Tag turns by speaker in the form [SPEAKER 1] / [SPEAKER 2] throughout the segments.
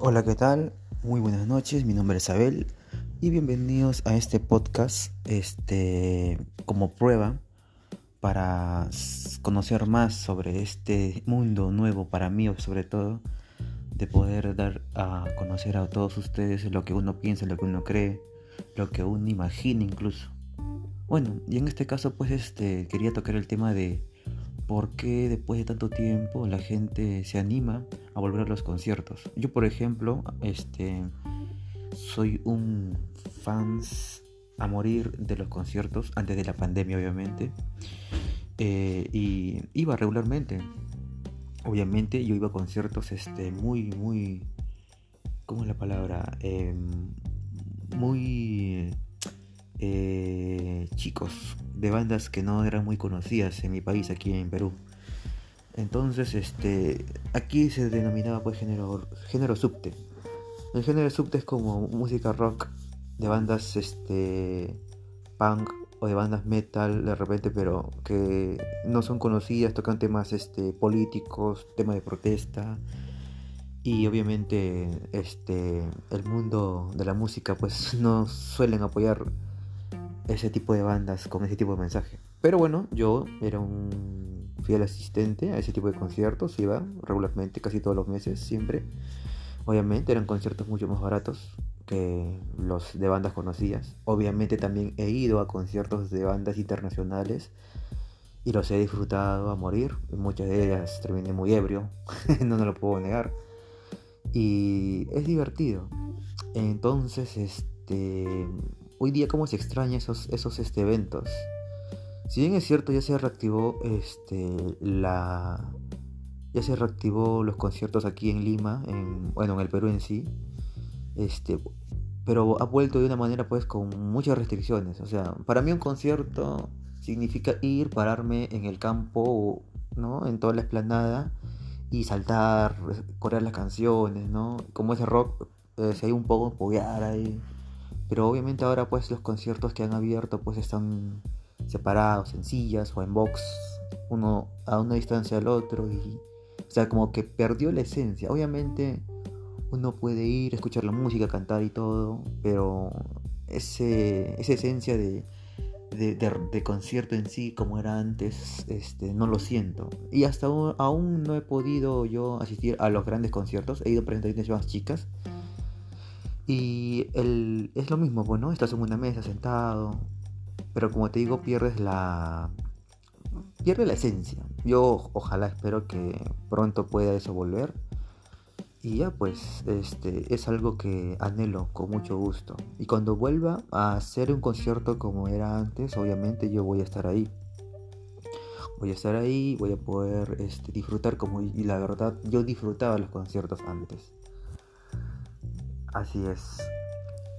[SPEAKER 1] Hola, ¿qué tal? Muy buenas noches, mi nombre es Abel y bienvenidos a este podcast este como prueba para conocer más sobre este mundo nuevo para mí sobre todo de poder dar a conocer a todos ustedes lo que uno piensa, lo que uno cree, lo que uno imagina incluso. Bueno, y en este caso pues este quería tocar el tema de por qué después de tanto tiempo la gente se anima a volver a los conciertos. Yo, por ejemplo, este, soy un fans a morir de los conciertos antes de la pandemia, obviamente. Eh, y iba regularmente. Obviamente yo iba a conciertos este, muy, muy... ¿Cómo es la palabra? Em, muy eh, chicos de bandas que no eran muy conocidas en mi país, aquí en Perú. Entonces, este, aquí se denominaba pues género, género subte. El género subte es como música rock de bandas este, punk o de bandas metal de repente, pero que no son conocidas, tocan temas este, políticos, temas de protesta. Y obviamente este, el mundo de la música pues no suelen apoyar ese tipo de bandas con ese tipo de mensaje. Pero bueno, yo era un fiel asistente a ese tipo de conciertos, iba regularmente, casi todos los meses, siempre. Obviamente eran conciertos mucho más baratos que los de bandas conocidas. Obviamente también he ido a conciertos de bandas internacionales y los he disfrutado a morir. muchas de ellas terminé muy ebrio, no, no lo puedo negar. Y es divertido. Entonces, este hoy día cómo se extraña esos, esos este, eventos. Si bien es cierto, ya se reactivó este, la. Ya se reactivó los conciertos aquí en Lima, en, bueno, en el Perú en sí. Este, pero ha vuelto de una manera pues con muchas restricciones. O sea, para mí un concierto significa ir, pararme en el campo, ¿no? En toda la esplanada y saltar, corear las canciones, ¿no? Como ese rock, eh, si hay un poco, apoyar ahí pero obviamente ahora pues los conciertos que han abierto pues están separados en sillas o en box, uno a una distancia del otro y o sea, como que perdió la esencia. Obviamente uno puede ir, escuchar la música, cantar y todo, pero ese, esa esencia de, de, concierto en sí como era antes, este, no lo siento. Y hasta aún, no he podido yo asistir a los grandes conciertos, he ido a presentaciones más chicas y el, es lo mismo, bueno, pues, estás en una mesa sentado, pero como te digo, pierdes la, pierde la esencia. Yo ojalá espero que pronto pueda eso volver. Y ya pues, este es algo que anhelo con mucho gusto. Y cuando vuelva a hacer un concierto como era antes, obviamente yo voy a estar ahí. Voy a estar ahí, voy a poder este, disfrutar como y la verdad yo disfrutaba los conciertos antes. Así es.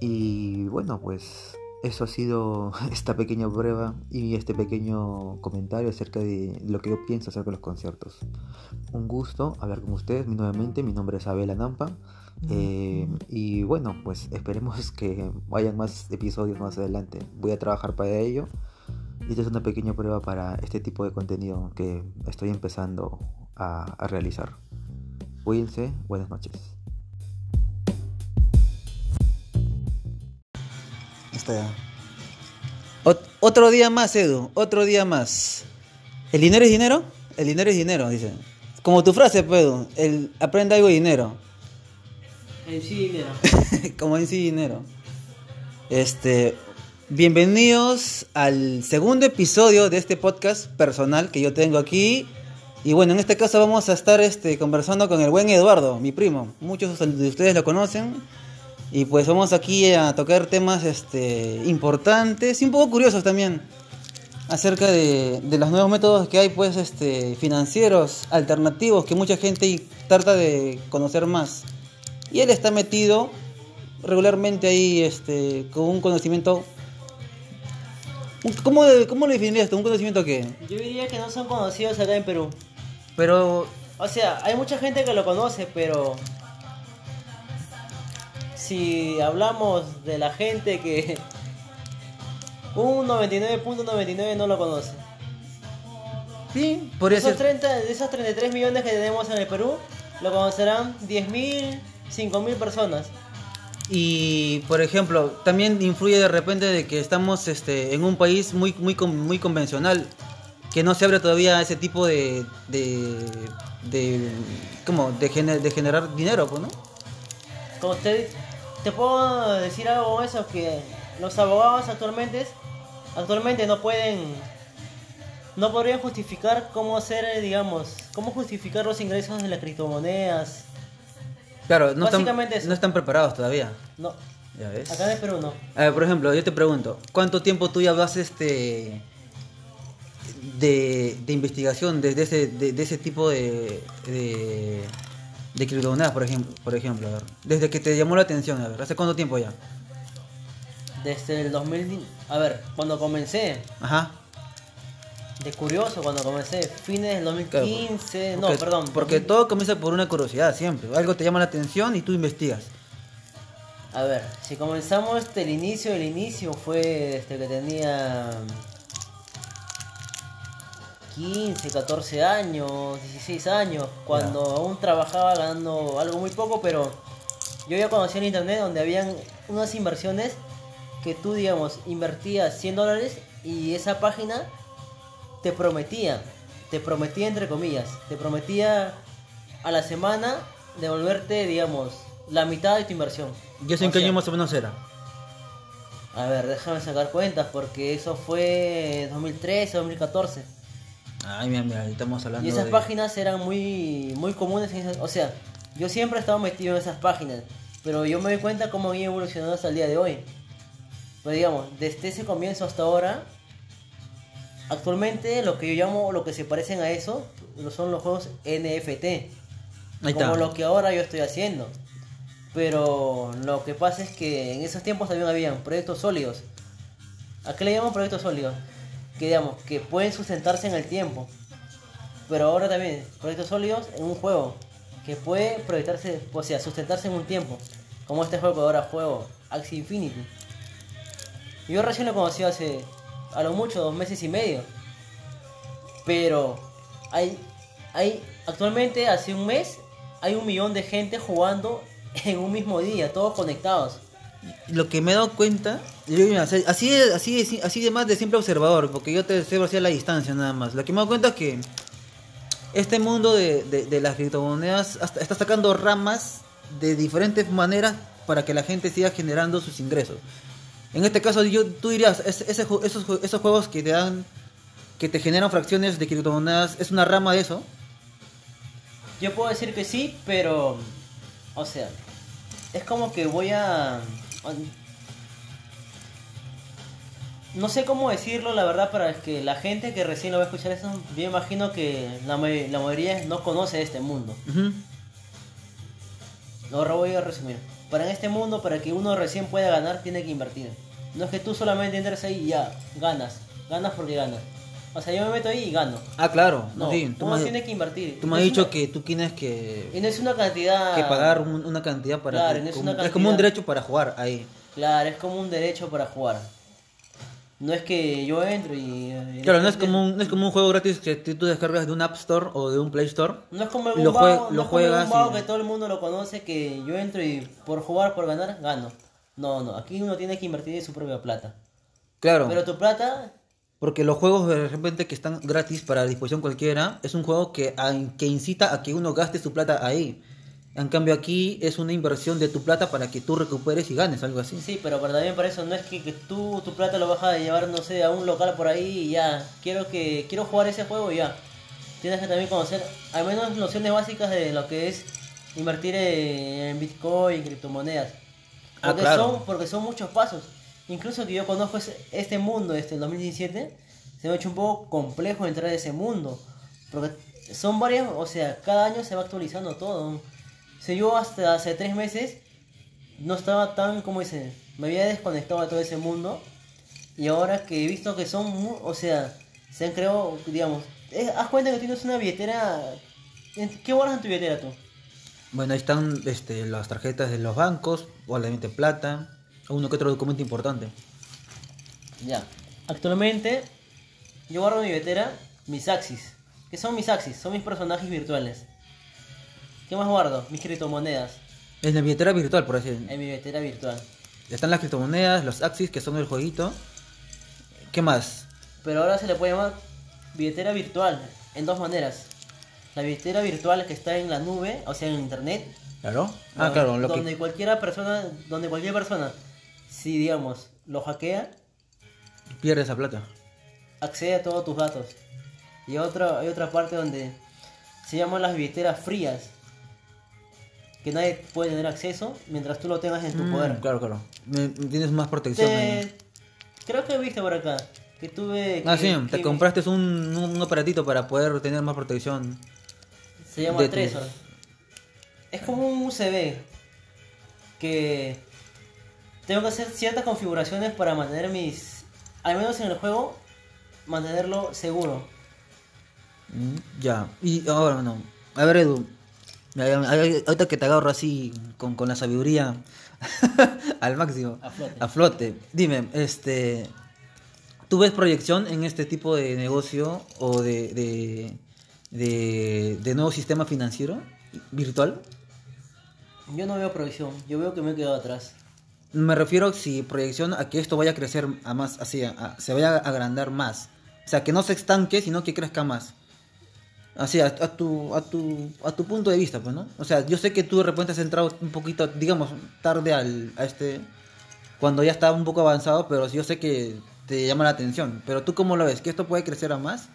[SPEAKER 1] Y bueno, pues eso ha sido esta pequeña prueba y este pequeño comentario acerca de lo que yo pienso acerca de los conciertos. Un gusto hablar con ustedes nuevamente. Mi nombre es Abel Anampa. Eh, y bueno, pues esperemos que vayan más episodios más adelante. Voy a trabajar para ello. Y esta es una pequeña prueba para este tipo de contenido que estoy empezando a, a realizar. Cuídense, buenas noches.
[SPEAKER 2] Otro día más, Edu, otro día más. ¿El dinero es dinero? El dinero es dinero, dice. Como tu frase, Pedro, pues, el aprende algo de dinero.
[SPEAKER 3] En sí dinero.
[SPEAKER 2] Como en sí dinero. Este, bienvenidos al segundo episodio de este podcast personal que yo tengo aquí. Y bueno, en este caso vamos a estar este, conversando con el buen Eduardo, mi primo. Muchos de ustedes lo conocen. Y pues vamos aquí a tocar temas este, importantes y un poco curiosos también acerca de, los nuevos métodos que hay pues este, financieros alternativos que mucha gente trata de conocer más. Y él está metido regularmente ahí este, con un conocimiento... ¿Cómo, ¿Cómo lo definirías tú? ¿Un conocimiento qué?
[SPEAKER 3] Yo diría que no son conocidos acá en Perú.
[SPEAKER 2] Pero...
[SPEAKER 3] O sea, hay mucha gente que lo conoce, pero si hablamos de la gente que un 99.99 no lo conoce.
[SPEAKER 2] Sí, por eso.
[SPEAKER 3] Esos 30, de esos 33 millones que tenemos en el Perú, lo conocerán 10.000, 5.000 personas.
[SPEAKER 2] Y por ejemplo, también influye de repente de que estamos este, en un país muy, muy, muy convencional, que no se abre todavía a ese tipo de, de, de, ¿cómo? de, gener- de generar dinero, pues, ¿no?
[SPEAKER 3] Como usted, te puedo decir algo eso, que los abogados actualmente, actualmente no pueden, no podrían justificar cómo hacer, digamos, cómo justificar los ingresos de las criptomonedas.
[SPEAKER 2] Claro, no están,
[SPEAKER 3] Básicamente eso.
[SPEAKER 2] no están preparados todavía.
[SPEAKER 3] No,
[SPEAKER 2] Ya ves.
[SPEAKER 3] acá en Perú no.
[SPEAKER 2] A ver, por ejemplo, yo te pregunto, ¿cuánto tiempo tú ya vas este de, de investigación de, de ese, de, de ese tipo de, de, de criptomonedas, por ejemplo, por ejemplo, a ver, desde que te llamó la atención, a ver, ¿hace cuánto tiempo ya?
[SPEAKER 3] Desde el 2000, a ver, cuando comencé,
[SPEAKER 2] Ajá.
[SPEAKER 3] de curioso, cuando comencé, fines del 2015, no,
[SPEAKER 2] Porque-
[SPEAKER 3] perdón.
[SPEAKER 2] Porque
[SPEAKER 3] 2000.
[SPEAKER 2] todo comienza por una curiosidad siempre. Algo te llama la atención y tú investigas.
[SPEAKER 3] A ver, si comenzamos desde el inicio, el inicio fue desde que tenía 15, 14 años, 16 años, cuando aún trabajaba ganando algo muy poco, pero yo ya conocía en internet donde habían unas inversiones que tú, digamos, invertías 100 dólares y esa página te prometía, te prometía entre comillas, te prometía a la semana devolverte, digamos, la mitad de tu inversión.
[SPEAKER 2] ¿Y eso en qué año más o menos era?
[SPEAKER 3] A ver, déjame sacar cuentas porque eso fue 2013, 2014.
[SPEAKER 2] Ay, mira, mira, estamos hablando
[SPEAKER 3] Y esas
[SPEAKER 2] de...
[SPEAKER 3] páginas eran muy muy comunes. en esas- o sea, yo siempre he estado metido en esas páginas, pero yo me doy cuenta cómo han ido evolucionando hasta el día de hoy. Pero digamos, desde ese comienzo hasta ahora, actualmente lo que yo llamo, lo que se parecen a eso, son los juegos NFT.
[SPEAKER 2] Ahí
[SPEAKER 3] como
[SPEAKER 2] está.
[SPEAKER 3] lo que ahora yo estoy haciendo. Pero lo que pasa es que en esos tiempos también habían proyectos sólidos. ¿A qué le llaman proyectos sólidos? Que digamos, que pueden sustentarse en el tiempo. Pero ahora también, proyectos sólidos en un juego. Que puede proyectarse, o sea, sustentarse en un tiempo. Como este juego que ahora juego, Axie Infinity. Yo recién lo conocí hace, a lo mucho, dos meses y medio. Pero hay, hay, actualmente hace un mes, hay un millón de gente jugando en un mismo día, todos conectados.
[SPEAKER 2] Lo que me he dado cuenta, yo, mira, así, así, así, de más de simple observador, porque yo te observo así a la distancia nada más. Lo que me he dado cuenta es que este mundo de, de- las criptomonedas está sacando ramas de diferentes maneras para que la gente siga generando sus ingresos. En este caso, yo, tú dirías, esos, esos juegos que te dan, que te generan fracciones de criptomonedas, ¿es una rama de eso?
[SPEAKER 3] Yo puedo decir que sí, pero, o sea, es como que voy a... No sé cómo decirlo, la verdad, para que la gente que recién lo va a escuchar eso, yo imagino que la, la mayoría no conoce este mundo.
[SPEAKER 2] Ujú.
[SPEAKER 3] Ahora voy a resumir. Para en este mundo, para que uno recién pueda ganar, tiene que invertir. No es que tú solamente entres ahí y ya, ganas. Ganas porque ganas. O sea, yo me meto ahí y gano.
[SPEAKER 2] Ah, claro.
[SPEAKER 3] No,
[SPEAKER 2] sí, tú
[SPEAKER 3] uno
[SPEAKER 2] me,
[SPEAKER 3] tiene que invertir.
[SPEAKER 2] tú me has dicho
[SPEAKER 3] una-
[SPEAKER 2] que tú tienes que...
[SPEAKER 3] Y no es una cantidad...
[SPEAKER 2] que pagar un- una cantidad para
[SPEAKER 3] Claro,
[SPEAKER 2] que-
[SPEAKER 3] no es
[SPEAKER 2] como-
[SPEAKER 3] una
[SPEAKER 2] es como un
[SPEAKER 3] cantidad.
[SPEAKER 2] derecho para jugar ahí
[SPEAKER 3] Claro, es como un derecho para jugar. No es que yo entro y... y
[SPEAKER 2] claro no es como un, no es como un juego gratis que tú descargas de un App Store o de un Play Store
[SPEAKER 3] No es como
[SPEAKER 2] lo
[SPEAKER 3] un
[SPEAKER 2] jue- lo
[SPEAKER 3] no es como
[SPEAKER 2] juegas
[SPEAKER 3] un vago
[SPEAKER 2] y-
[SPEAKER 3] que todo el mundo lo conoce, que yo entro y por jugar, por ganar, gano. No, no, aquí uno tiene que invertir de su propia plata.
[SPEAKER 2] claro
[SPEAKER 3] Pero tu plata,
[SPEAKER 2] porque los juegos de repente que están gratis para disposición cualquiera es un juego que a- que incita a que uno gaste su plata ahí en cambio aquí es una inversión de tu plata para que tú recuperes y ganes algo así
[SPEAKER 3] sí, pero, pero también para eso no es que, que tú tu plata lo vas a llevar, no sé, a un local por ahí y ya, quiero que quiero jugar ese juego y ya. Tienes que también conocer al menos nociones básicas de lo que es invertir en Bitcoin, criptomonedas.
[SPEAKER 2] Ah,
[SPEAKER 3] Porque,
[SPEAKER 2] claro.
[SPEAKER 3] son, porque son muchos pasos. Incluso que yo conozco este mundo desde el 2017, se me ha hecho un poco complejo entrar a ese mundo. Porque son varias, o sea, cada año se va actualizando todo. O yo hasta hace tres meses no estaba tan, como dice, me había desconectado de todo ese mundo. Y ahora que he visto que son, o sea, se han creado, digamos, eh, haz cuenta que tienes una billetera. ¿en- ¿Qué guardas en tu billetera tú?
[SPEAKER 2] bueno ahí están este, las tarjetas de los bancos obviamente plata uno que otro documento importante
[SPEAKER 3] Ya. Actualmente, yo guardo en mi billetera mis Axis. ¿Qué son mis Axis? Son mis personajes virtuales. ¿Qué más guardo? Mis criptomonedas.
[SPEAKER 2] Es la billetera virtual, por decir.
[SPEAKER 3] en mi billetera virtual.
[SPEAKER 2] Están las criptomonedas, los Axis, que son el jueguito. ¿Qué más?
[SPEAKER 3] Pero ahora se le puede llamar billetera virtual en dos maneras. La billetera virtual que está en la nube, o sea, en internet.
[SPEAKER 2] Claro. Ah,
[SPEAKER 3] donde-
[SPEAKER 2] claro, lo
[SPEAKER 3] donde
[SPEAKER 2] que...
[SPEAKER 3] cualquiera persona, donde cualquier persona, si digamos, lo hackea,
[SPEAKER 2] pierde esa plata.
[SPEAKER 3] accede a todos tus datos. Y otra, hay otra parte donde se llaman las billeteras frías. Que nadie puede tener acceso mientras tú lo tengas en tu
[SPEAKER 2] Mm,
[SPEAKER 3] poder.
[SPEAKER 2] Claro, claro. Tienes más protección ahí.
[SPEAKER 3] Creo que viste por acá. Que tuve.
[SPEAKER 2] Ah,
[SPEAKER 3] que-
[SPEAKER 2] sí, te compraste un, un, un aparatito para poder tener más protección.
[SPEAKER 3] Se llama
[SPEAKER 2] tus-
[SPEAKER 3] Trezor. Es como un USB. Que. Tengo que hacer ciertas configuraciones para mantener mis. Al menos en el juego. Mantenerlo seguro.
[SPEAKER 2] Mm, Ya. Y ahora, no. A ver, Edu. Ahorita que te agarro así con, con la sabiduría al máximo.
[SPEAKER 3] A flote.
[SPEAKER 2] A flote. Dime, este. ¿Tú ves proyección en este tipo de negocio o de, de, de, de nuevo sistema financiero virtual?
[SPEAKER 3] Yo no veo provisión. Yo veo que me he quedado atrás.
[SPEAKER 2] Me refiero si proyección a que esto vaya a crecer a más, así, se vaya a agrandar más. O sea, que no se estanque, sino que crezca más. Así, a, a tu, a, tu, a tu punto de vista, pues, ¿no? O sea, yo sé que tú de repente has entrado un poquito, digamos, tarde al, a este, cuando ya estaba un poco avanzado, pero yo sé que te llama la atención. Pero tú, ¿cómo lo ves? ¿Que esto puede crecer a más?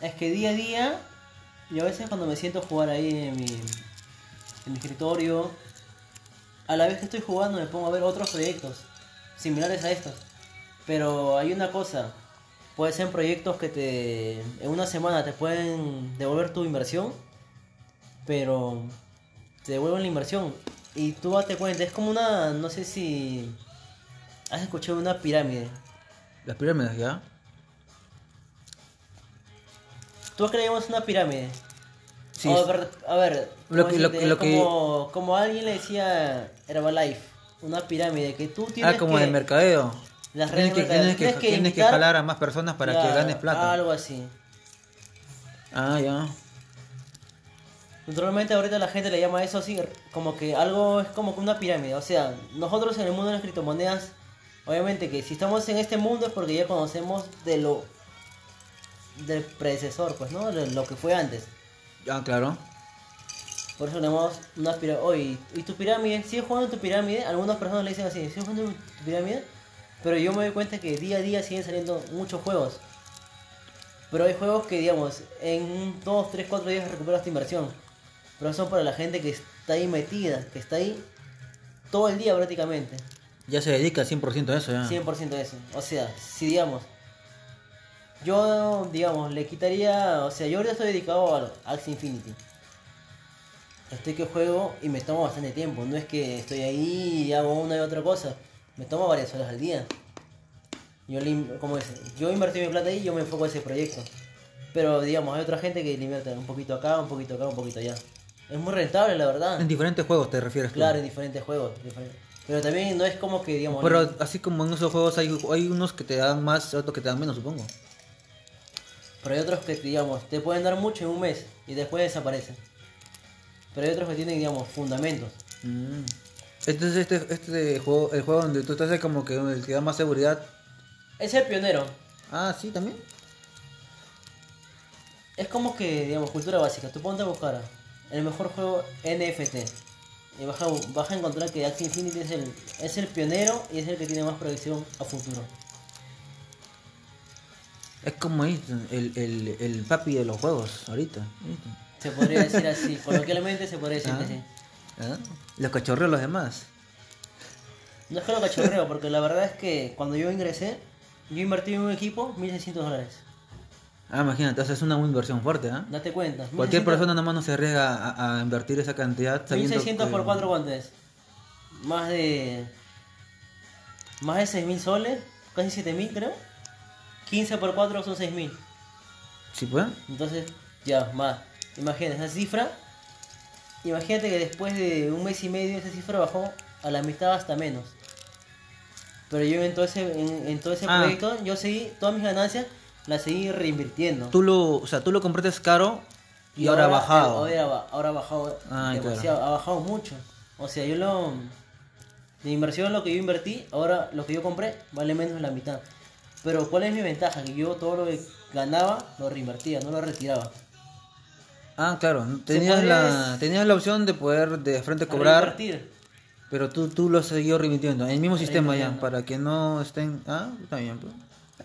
[SPEAKER 3] Es que día a día. Yo a veces cuando me siento a jugar ahí en mi, en mi escritorio. A la vez que estoy jugando me pongo a ver otros proyectos. Similares a estos. Pero hay una cosa. Puede ser proyectos que te en una semana te pueden devolver tu inversión, pero te devuelven la inversión y tú date cuenta, es como una, no sé si has escuchado una pirámide.
[SPEAKER 2] Las pirámides, ¿ya?
[SPEAKER 3] Tú creemos una pirámide.
[SPEAKER 2] Sí.
[SPEAKER 3] a ver, a ver
[SPEAKER 2] Lo
[SPEAKER 3] ¿cómo
[SPEAKER 2] que- lo
[SPEAKER 3] decirte?
[SPEAKER 2] que- lo que-
[SPEAKER 3] como, como alguien le decía Herbalife, una pirámide que tú tienes
[SPEAKER 2] Ah, como
[SPEAKER 3] que...
[SPEAKER 2] de mercadeo.
[SPEAKER 3] Las
[SPEAKER 2] Tienes que, tienes que,
[SPEAKER 3] Tienes que
[SPEAKER 2] tienes que
[SPEAKER 3] invitar-
[SPEAKER 2] jalar a más personas para que ganes plata.
[SPEAKER 3] Algo así.
[SPEAKER 2] Ah, ya.
[SPEAKER 3] Naturalmente ahorita la gente le llama eso así, como que algo es como una pirámide. O sea, nosotros en el mundo de las criptomonedas, obviamente que si estamos en este mundo es porque ya conocemos de lo del predecesor, pues, ¿no? De lo que fue antes.
[SPEAKER 2] Ah, claro.
[SPEAKER 3] Por eso le llamamos una pirámide. Oye, ¿y tu pirámide? ¿Sigues jugando en tu pirámide? Algunas personas le dicen así, ¿sigues jugando en tu pirámide? Pero yo me doy cuenta que día a día siguen saliendo muchos juegos. Pero hay juegos que, digamos, en 2, 3, 4 días recuperas tu inversión. Pero son para la gente que está ahí metida, que está ahí todo el día prácticamente.
[SPEAKER 2] Ya se dedica 100% a eso, ya.
[SPEAKER 3] 100% de eso. O sea, si digamos, yo, digamos, le quitaría, o sea, yo ahorita estoy dedicado al Axie Infinity. Estoy que juego y me tomo bastante tiempo. No es que estoy ahí y hago una y otra cosa. Me tomo varias horas al día. Yo, como es, yo invertí mi plata ahí y yo me enfoco en ese proyecto. Pero, digamos, hay otra gente que le invierte un poquito acá, un poquito acá, un poquito allá. Es muy rentable, la verdad.
[SPEAKER 2] En diferentes juegos te refieres. tú.
[SPEAKER 3] Claro, en diferentes juegos. diferente- Pero también no es como que, digamos...
[SPEAKER 2] Pero así como en esos juegos hay, hay unos que te dan más, otros que te dan menos, supongo.
[SPEAKER 3] Pero hay otros que, digamos, te pueden dar mucho en un mes y después desaparecen. Pero hay otros que tienen, digamos, fundamentos.
[SPEAKER 2] Mm. Entonces este, este juego, el juego donde tú estás es como que el que da más seguridad.
[SPEAKER 3] Es el pionero.
[SPEAKER 2] Ah, sí, también.
[SPEAKER 3] Es como que, digamos, cultura básica. Tú ponte a buscar el mejor juego NFT. Y vas a, vas a encontrar que Axie Infinity es el, es el pionero y es el que tiene más proyección a futuro.
[SPEAKER 2] Es como el, el, el papi de los juegos ahorita.
[SPEAKER 3] Se podría decir así. Coloquialmente se podría decir
[SPEAKER 2] Ah.
[SPEAKER 3] sí.
[SPEAKER 2] ¿Ah? Los cachorreos los demás.
[SPEAKER 3] No es que lo cachorreo, porque la verdad es que cuando yo ingresé, yo invertí en un equipo 1600 dólares.
[SPEAKER 2] Ah, imagínate, o sea, es una inversión fuerte, ¿ah?
[SPEAKER 3] Date cuenta.
[SPEAKER 2] Cualquier
[SPEAKER 3] 1600
[SPEAKER 2] persona nomás no se arriesga a, a invertir esa cantidad sabiendo
[SPEAKER 3] 1600 por
[SPEAKER 2] que-
[SPEAKER 3] 4 guantes. Más de. Más de 6000 soles. Casi 7000 creo. 15 por 4 son 6000.
[SPEAKER 2] ¿Sí pues?
[SPEAKER 3] Entonces, ya, más. Imagínate esa cifra. Imagínate que después de un mes y medio esa cifra bajó a la mitad hasta menos. Pero yo en todo ese, en, en todo ese
[SPEAKER 2] Ah.
[SPEAKER 3] proyecto, yo seguí, todas mis ganancias las seguí reinvirtiendo.
[SPEAKER 2] Tú lo, o sea, tú lo compraste caro y, ahora ha bajado.
[SPEAKER 3] Ahora, ahora ha bajado
[SPEAKER 2] Ah,
[SPEAKER 3] demasiado, ha bajado mucho. O sea, yo lo... De inversión lo que yo invertí, ahora lo que yo compré vale menos de la mitad. Pero ¿cuál es mi ventaja? Que yo todo lo que ganaba lo reinvertía, no lo retiraba.
[SPEAKER 2] Ah, claro. Tenías la, tenías la opción de poder de frente cobrar,
[SPEAKER 3] Reinvertir.
[SPEAKER 2] pero tú, tú lo has seguido remitiendo. En el mismo sistema ya, para que no estén... Ah, está bien. Pues.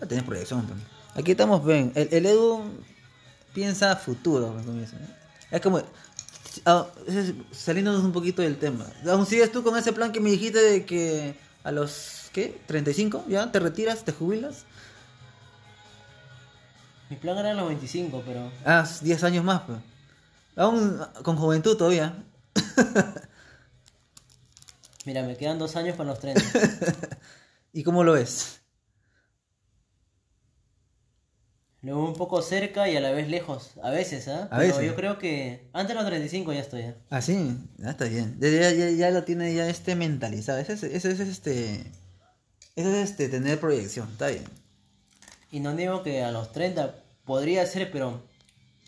[SPEAKER 2] Ya tenés proyección. Pues. Aquí estamos bien. El, el Edu piensa futuro. pues, dicen. Es como... ah, saliéndonos un poquito del tema. ¿Aún sigues tú con ese plan que me dijiste de que a los... ¿Qué? ¿35? ¿Ya? ¿Te retiras? ¿Te jubilas?
[SPEAKER 3] Mi plan era los 25, pero...
[SPEAKER 2] Ah, 10 años más, pues. Aún con juventud todavía.
[SPEAKER 3] Mira, me quedan dos años para los 30.
[SPEAKER 2] ¿Y cómo lo ves?
[SPEAKER 3] Lo veo un poco cerca y a la vez lejos. A veces, ¿ah?
[SPEAKER 2] A
[SPEAKER 3] Pero
[SPEAKER 2] veces.
[SPEAKER 3] yo creo que antes de los 35 ya estoy. ¿eh?
[SPEAKER 2] Ah, sí, ya está bien. Ya, ya, ya, ya lo tiene ya este mentalizado. Ese es, ese es este. Ese es este tener proyección, está bien.
[SPEAKER 3] Y no digo que a los 30 podría ser, pero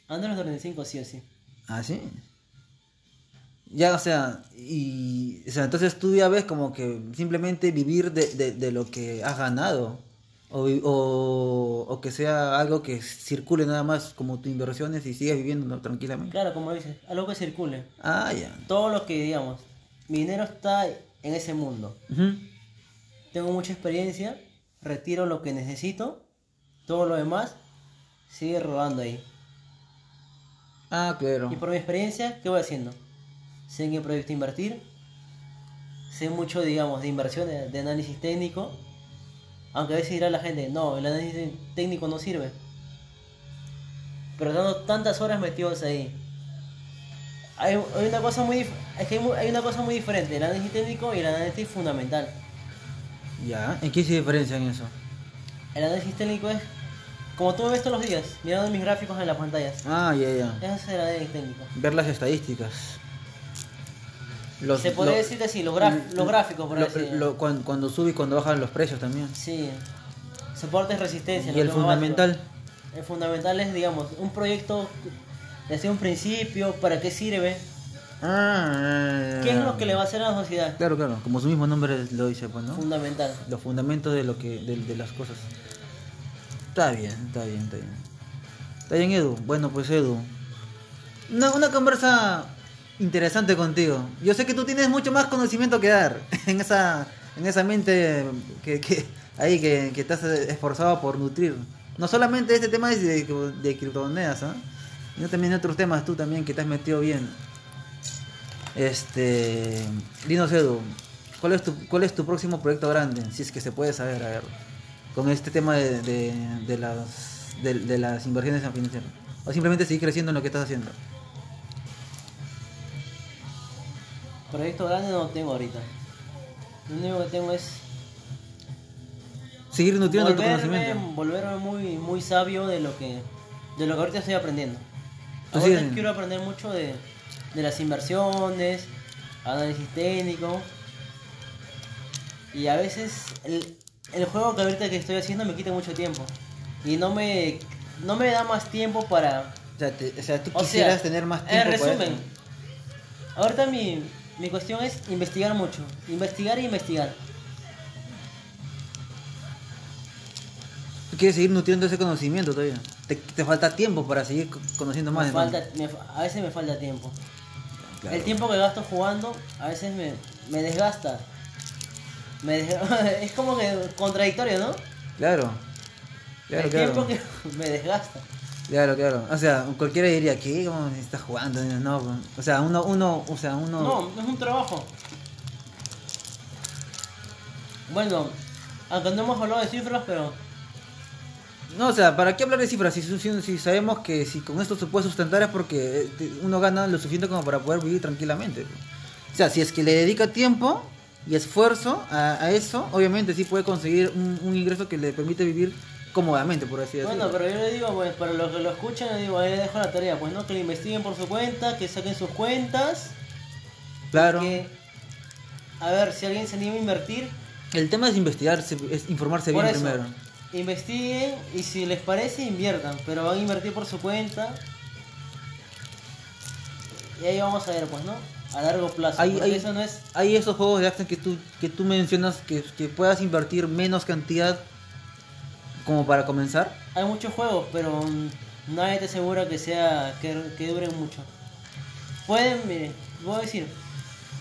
[SPEAKER 3] antes de los 35 sí o sí.
[SPEAKER 2] Ah, sí. Ya, o sea, y. O sea, entonces tú ya ves como que simplemente vivir de, de, de lo que has ganado. O, o, o que sea algo que circule nada más como tus inversiones y sigas viviendo tranquilamente.
[SPEAKER 3] Claro, como dices, algo que circule.
[SPEAKER 2] Ah, ya.
[SPEAKER 3] Todo lo que, digamos, mi dinero está en ese mundo.
[SPEAKER 2] Ujú.
[SPEAKER 3] Tengo mucha experiencia, retiro lo que necesito, todo lo demás sigue rodando ahí.
[SPEAKER 2] Ah, claro.
[SPEAKER 3] Y por mi experiencia, ¿qué voy haciendo? Sé en qué proyecto invertir, sé mucho, digamos, de inversión, de, análisis técnico, aunque a veces dirá la gente, no, el análisis técnico no sirve. Pero dando tantas horas metidos ahí. Hay, hay una cosa muy es que hay, hay una cosa muy diferente, el análisis técnico y el análisis fundamental.
[SPEAKER 2] Ya, ¿en qué se diferencia en eso?
[SPEAKER 3] El análisis técnico es como tú me ves todos los días, mirando mis gráficos en las pantallas.
[SPEAKER 2] Ah, ya, ya.
[SPEAKER 3] Ese es el análisis técnico.
[SPEAKER 2] Ver las estadísticas. Los-
[SPEAKER 3] Se podría
[SPEAKER 2] lo-
[SPEAKER 3] decir así, los, graf- los gráficos, por
[SPEAKER 2] lo-
[SPEAKER 3] así
[SPEAKER 2] lo- cuan- cuando, sube y cuando bajan los precios también.
[SPEAKER 3] Sí, soporte resistencia.
[SPEAKER 2] Y el fundamental.
[SPEAKER 3] básico. El fundamental es, digamos, un proyecto desde un principio, para qué sirve,
[SPEAKER 2] Ah,
[SPEAKER 3] qué es lo que le va a hacer a la sociedad.
[SPEAKER 2] Claro, claro, como su mismo nombre lo dice, pues, ¿no?
[SPEAKER 3] Fundamental.
[SPEAKER 2] Los fundamentos de lo que de, de las cosas. Está bien, está bien, está bien. Está bien, Edu. Bueno, pues Edu. Una, una conversa interesante contigo. Yo sé que tú tienes mucho más conocimiento que dar en esa en esa mente que, que ahí que, que estás esforzado por nutrir. No solamente este tema es de, de criptomonedas, ¿ah? sino también otros temas tú también que te has metido bien. Este, dinos Edu, ¿cuál es tu cuál es tu próximo proyecto grande? Si es que se puede saber, a ver, con este tema de, de, de las de, de las inversiones en financieras. O simplemente seguir creciendo en lo que estás haciendo.
[SPEAKER 3] Proyecto grande no tengo ahorita. Lo único que tengo es
[SPEAKER 2] Seguir nutriendo tu
[SPEAKER 3] volverme,
[SPEAKER 2] conocimiento.
[SPEAKER 3] volverme muy, muy sabio de lo que de lo que ahorita estoy aprendiendo. Ahorita quiero aprender mucho de, de las inversiones, análisis técnico. Y a veces el, el juego que ahorita que estoy haciendo me quita mucho tiempo. Y no me, no me da más tiempo para...
[SPEAKER 2] O sea, te- o sea, tú
[SPEAKER 3] O
[SPEAKER 2] quisieras
[SPEAKER 3] sea,
[SPEAKER 2] tener más
[SPEAKER 3] En
[SPEAKER 2] tiempo. para
[SPEAKER 3] resumen,
[SPEAKER 2] eso.
[SPEAKER 3] ahorita mi, mi cuestión es investigar mucho. Investigar e investigar.
[SPEAKER 2] Tú quieres seguir nutriendo ese conocimiento todavía. Te, te falta tiempo para seguir co- conociendo más.
[SPEAKER 3] Me falta, me a veces me falta tiempo.
[SPEAKER 2] Claro.
[SPEAKER 3] El tiempo que gasto jugando a veces me, me desgasta. Me desga- es como que contradictorio, ¿no?
[SPEAKER 2] Claro. Claro,
[SPEAKER 3] el
[SPEAKER 2] claro.
[SPEAKER 3] tiempo que me desgasta.
[SPEAKER 2] Claro, claro. O sea, cualquiera diría, ¿qué? ¿Cómo estás jugando? No, pues, o sea, uno, uno, o sea, uno...
[SPEAKER 3] No, no es un trabajo. Bueno, aunque no hemos hablado de cifras, pero
[SPEAKER 2] No, o sea, ¿para qué hablar de cifras? Si, si, si sabemos que si con esto se puede sustentar es porque eh, uno gana lo suficiente como para poder vivir tranquilamente. O sea, si es que le dedica tiempo y esfuerzo a, a eso, obviamente sí puede conseguir un, un ingreso que le permite vivir cómodamente, por así decirlo.
[SPEAKER 3] bueno, pero yo le digo, pues para los que lo escuchan, le digo, ahí dejo la tarea, pues no, que lo investiguen por su cuenta, que saquen sus cuentas,
[SPEAKER 2] claro.
[SPEAKER 3] que a ver si alguien se anima a invertir,
[SPEAKER 2] El tema es investigarse, es informarse bien
[SPEAKER 3] eso,
[SPEAKER 2] primero.
[SPEAKER 3] investiguen y si les parece inviertan, pero van a invertir por su cuenta. Y ahí vamos a ver, pues, ¿no? A largo plazo.
[SPEAKER 2] Hay, hay,
[SPEAKER 3] eso no es
[SPEAKER 2] hay esos juegos de acción que tú, que tú mencionas que, que puedas invertir menos cantidad como para comenzar.
[SPEAKER 3] hay muchos juegos, pero nadie te asegura que sea que, que duren mucho. Pueden, mire, voy a decir,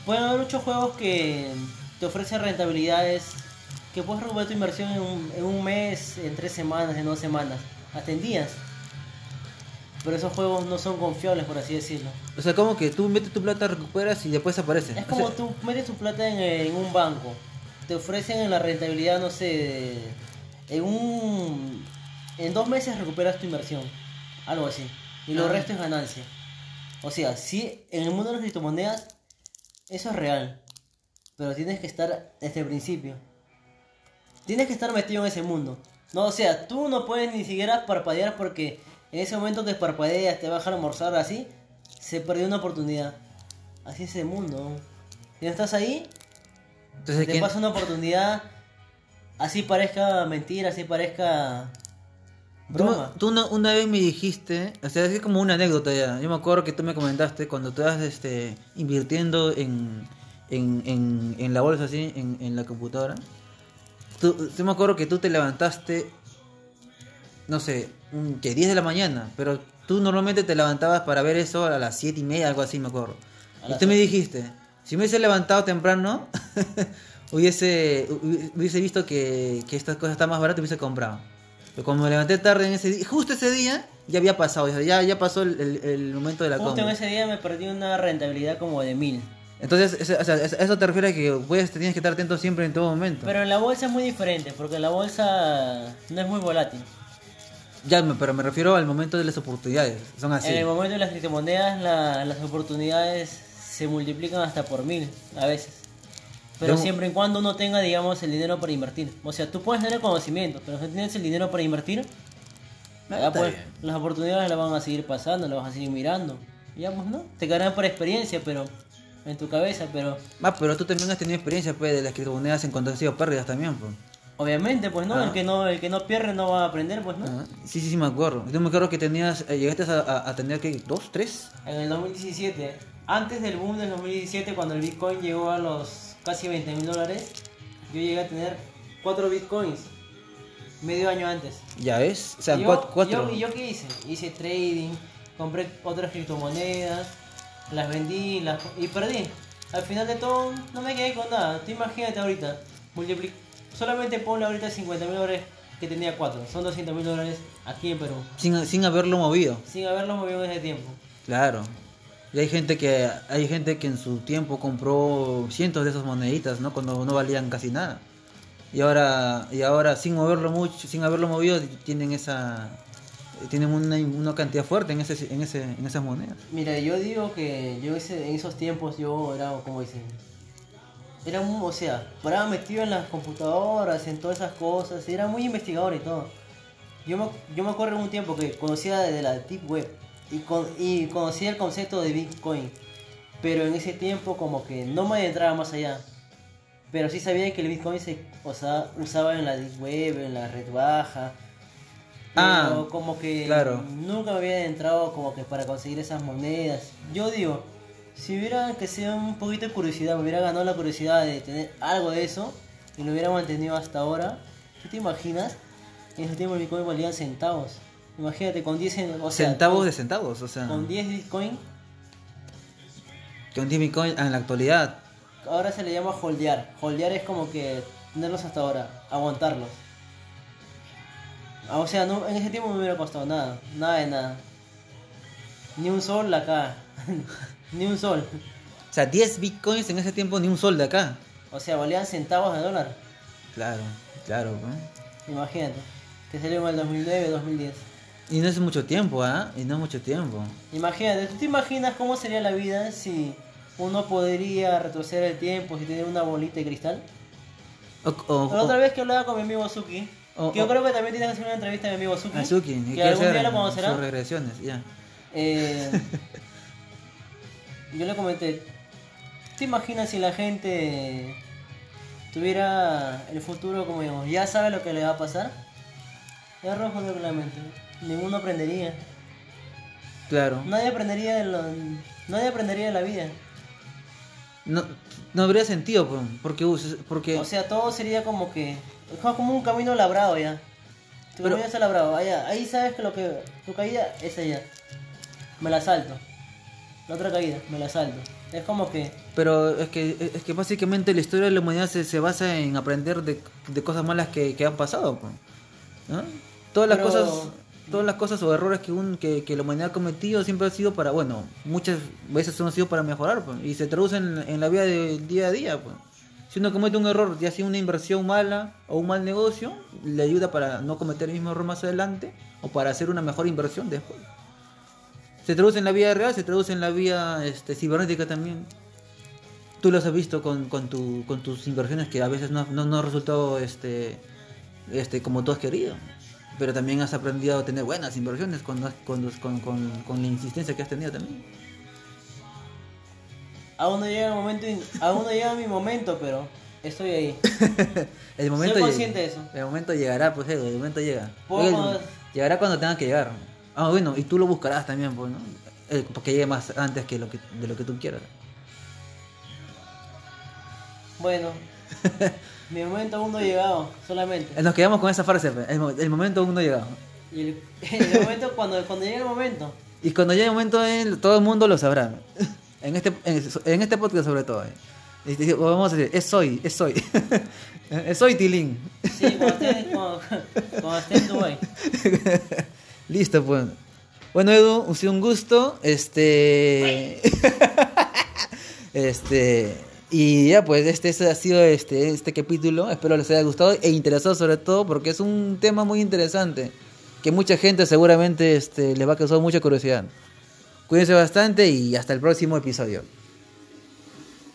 [SPEAKER 3] pueden haber muchos juegos que te ofrecen rentabilidades que puedes recuperar tu inversión en un, en un mes, en tres semanas, en dos semanas, hasta en días. Pero esos juegos no son confiables, por así decirlo.
[SPEAKER 2] O sea, como que tú metes tu plata, recuperas y después aparece.
[SPEAKER 3] Es
[SPEAKER 2] O
[SPEAKER 3] como
[SPEAKER 2] sea,
[SPEAKER 3] tú metes tu plata en, en un banco. Te ofrecen en la rentabilidad, no sé, de- en un... En dos meses recuperas tu inversión. Algo así. Y lo
[SPEAKER 2] Ah.
[SPEAKER 3] resto es ganancia. O sea, sí, en el mundo de las criptomonedas, eso es real. Pero tienes que estar desde el principio. Tienes que estar metido en ese mundo. No, o sea, tú no puedes ni siquiera parpadear porque en ese momento que parpadeas, te vas a almorzar así, se perdió una oportunidad. Así es el mundo. Si no estás ahí,
[SPEAKER 2] entonces,
[SPEAKER 3] te
[SPEAKER 2] ¿quién-
[SPEAKER 3] pasa una oportunidad, así parezca mentira, así parezca broma.
[SPEAKER 2] tú una, una vez me dijiste, o sea, es como una anécdota ya. Yo me acuerdo que tú me comentaste cuando tú estás este, invirtiendo en, en, en, en la bolsa, así, en, en la computadora. Tú, yo me acuerdo que tú te levantaste, no sé, que 10 de la mañana, pero tú normalmente te levantabas para ver eso a las 7 y media, algo así, me acuerdo. Y tú me dijiste, si me hubiese levantado temprano, hubiese, hu- hubiese visto que, que estas cosas están más baratas y hubiese comprado. Pero como me levanté tarde en ese día, justo ese día, ya había pasado, ya, ya pasó el, el- el momento de la
[SPEAKER 3] Justo en
[SPEAKER 2] compra.
[SPEAKER 3] ese día me perdí una rentabilidad como de mil.
[SPEAKER 2] Entonces, o sea, eso te refiere a que puedes, tienes que estar atento siempre en todo momento.
[SPEAKER 3] Pero en la bolsa es muy diferente, porque la bolsa no es muy volátil.
[SPEAKER 2] Ya, pero me refiero al momento de las oportunidades, son así.
[SPEAKER 3] En el momento de las criptomonedas, la- las oportunidades se multiplican hasta por mil a veces. Pero
[SPEAKER 2] Yo-
[SPEAKER 3] siempre y cuando uno tenga, digamos, el dinero para invertir. O sea, tú puedes tener el conocimiento, pero si no tienes el dinero para invertir,
[SPEAKER 2] Ah,
[SPEAKER 3] ya pues, las oportunidades las van a seguir pasando, las vas a seguir mirando. Ya pues, ¿no? Te quedarán por experiencia, pero en tu cabeza, pero
[SPEAKER 2] Ah, pero tú también has tenido experiencia pues, de las criptomonedas en cuanto han sido pérdidas también. Pues.
[SPEAKER 3] Obviamente, pues no,
[SPEAKER 2] Ah.
[SPEAKER 3] el que no, el que no pierde no va a aprender, pues no.
[SPEAKER 2] Ah, sí, sí, sí, me acuerdo. Yo me acuerdo que tenías, eh, llegaste a, a- a tener que dos, tres.
[SPEAKER 3] En el 2017, antes del boom del 2017, cuando el Bitcoin llegó a los casi 20 mil dólares, yo llegué a tener 4 Bitcoins, medio año antes.
[SPEAKER 2] Ya ves, o sea,
[SPEAKER 3] y yo,
[SPEAKER 2] cuat- cuatro.
[SPEAKER 3] ¿Y yo qué hice? Hice trading, compré otras criptomonedas, las vendí las, y perdí. Al final de todo, no me quedé con nada. Tú imagínate ahorita, multipli- solamente ponle ahorita 50 mil dólares que tenía 4, son 200 mil dólares aquí en Perú,
[SPEAKER 2] Sin, sin haberlo movido.
[SPEAKER 3] sin haberlos movido ese tiempo.
[SPEAKER 2] Claro. Y hay gente que hay gente que en su tiempo compró cientos de esas moneditas, ¿no? Cuando no valían casi nada. Y ahora y ahora sin moverlo mucho, sin haberlo movido tienen esa tienen una, una cantidad fuerte en ese en ese en esas monedas.
[SPEAKER 3] Mira, yo digo que yo ese- en esos tiempos yo era, como dicen, era muy, o sea, paraba metido en las computadoras, en todas esas cosas, era muy investigador y todo. Yo me, yo me acuerdo en un tiempo que conocía de la Deep Web y, con, y conocía el concepto de Bitcoin, pero en ese tiempo como que no me adentraba más allá. Pero sí sabía que el Bitcoin se o sea, usaba en la Deep Web, en la red baja.
[SPEAKER 2] Ah,
[SPEAKER 3] como que
[SPEAKER 2] claro.
[SPEAKER 3] nunca me había adentrado como que para conseguir esas monedas. Yo digo, si hubiera que sea un poquito de curiosidad, me hubiera ganado la curiosidad de tener algo de eso y lo hubiera mantenido hasta ahora, ¿tú te imaginas? En ese tiempo el Bitcoin valía centavos. Imagínate, con 10 cen- o sea,
[SPEAKER 2] centavos
[SPEAKER 3] con,
[SPEAKER 2] de centavos, o sea,
[SPEAKER 3] con 10 Bitcoin,
[SPEAKER 2] un 10 Bitcoin en la actualidad.
[SPEAKER 3] ahora se le llama holdear. Holdear es como que tenerlos hasta ahora, aguantarlos. Ah, O sea, no, en ese tiempo no me hubiera costado nada, nada de nada. Ni un sol acá, ni un sol.
[SPEAKER 2] O sea, 10 Bitcoins en ese tiempo ni un sol de acá.
[SPEAKER 3] O sea, valían centavos de dólar.
[SPEAKER 2] Claro, claro, ¿no?
[SPEAKER 3] Imagínate, que salió en el 2009, 2010.
[SPEAKER 2] Y no es mucho tiempo, ¿ah? Y no es mucho tiempo.
[SPEAKER 3] Imagínate, ¿tú te imaginas cómo sería la vida si uno podría retroceder el tiempo, si tuviera una bolita de cristal?
[SPEAKER 2] O, o-
[SPEAKER 3] La otra
[SPEAKER 2] o-
[SPEAKER 3] vez que hablaba con mi amigo Suki, que yo creo que también tienes que hacer una entrevista a mi amigo Suki,
[SPEAKER 2] ¿qué
[SPEAKER 3] que algún
[SPEAKER 2] hacer
[SPEAKER 3] día lo conocerá.
[SPEAKER 2] sus regresiones, ya.
[SPEAKER 3] Eh, yo le comenté, ¿te imaginas si la gente tuviera el futuro como digamos, ya sabe lo que le va a pasar? Es rojo de la mente, ninguno aprendería,
[SPEAKER 2] Claro.
[SPEAKER 3] nadie aprendería de lo- nadie aprendería de la vida.
[SPEAKER 2] no, no habría sentido, porque, us- porque
[SPEAKER 3] O sea, todo sería como que. Es como un camino labrado ya. Tu
[SPEAKER 2] Pero-
[SPEAKER 3] camino está labrado. Allá, ahí sabes que lo que. Tu caída es allá. Me la salto. La otra caída, me la salto. Es como que.
[SPEAKER 2] Pero es que, es que básicamente la historia de la humanidad se, se basa en aprender de, de cosas malas que, que han pasado. pues, ¿no? Todas las
[SPEAKER 3] Pero-
[SPEAKER 2] cosas todas las cosas o errores que, un, que, que la humanidad ha cometido siempre han sido para, bueno, muchas veces han sido para mejorar pues, y se traducen en la vida del día a día. Pues. Si uno comete un error, ya sea una inversión mala o un mal negocio, le ayuda para no cometer el mismo error más adelante o para hacer una mejor inversión después. Se traduce en la vida real, se traduce en la vida este, cibernética también. Tú los has visto con, con, tu, con tus inversiones que a veces no, no, no han resultado este, este, como tú has querido. Pero también has aprendido a tener buenas inversiones con, con, con, la insistencia que has tenido también.
[SPEAKER 3] Aún no llega el momento. Aún no llega mi momento, pero. Estoy ahí.
[SPEAKER 2] El momento
[SPEAKER 3] Soy consciente de eso.
[SPEAKER 2] El momento llegará, pues Edu, el momento llega. Llegará cuando tenga que llegar. Ah, bueno, y tú lo buscarás también, pues, ¿no? Eh, porque llegue más antes que lo que, de lo que tú quieras.
[SPEAKER 3] Bueno. mi momento aún no ha llegado, solamente.
[SPEAKER 2] Eh, Nos quedamos con esa frase, el, mo- el momento aún no ha llegado.
[SPEAKER 3] Y el, el momento, cuando, cuando llegue el momento.
[SPEAKER 2] Y cuando llegue el momento, eh, todo el mundo lo sabrá. En este, en, en este podcast sobre todo. eh. Y Vamos a decir, es hoy, es hoy. es hoy, Tilín.
[SPEAKER 3] Sí, cuando esté, cuando, cuando esté en Dubai.
[SPEAKER 2] Listo, pues. Bueno, Edu, ha sido un gusto. Este. este. Y ya, pues, este ese ha sido este, este capítulo. Espero les haya gustado e interesado, sobre todo, porque es un tema muy interesante. Que mucha gente seguramente este, le va a causar mucha curiosidad. Cuídense bastante y hasta el próximo episodio.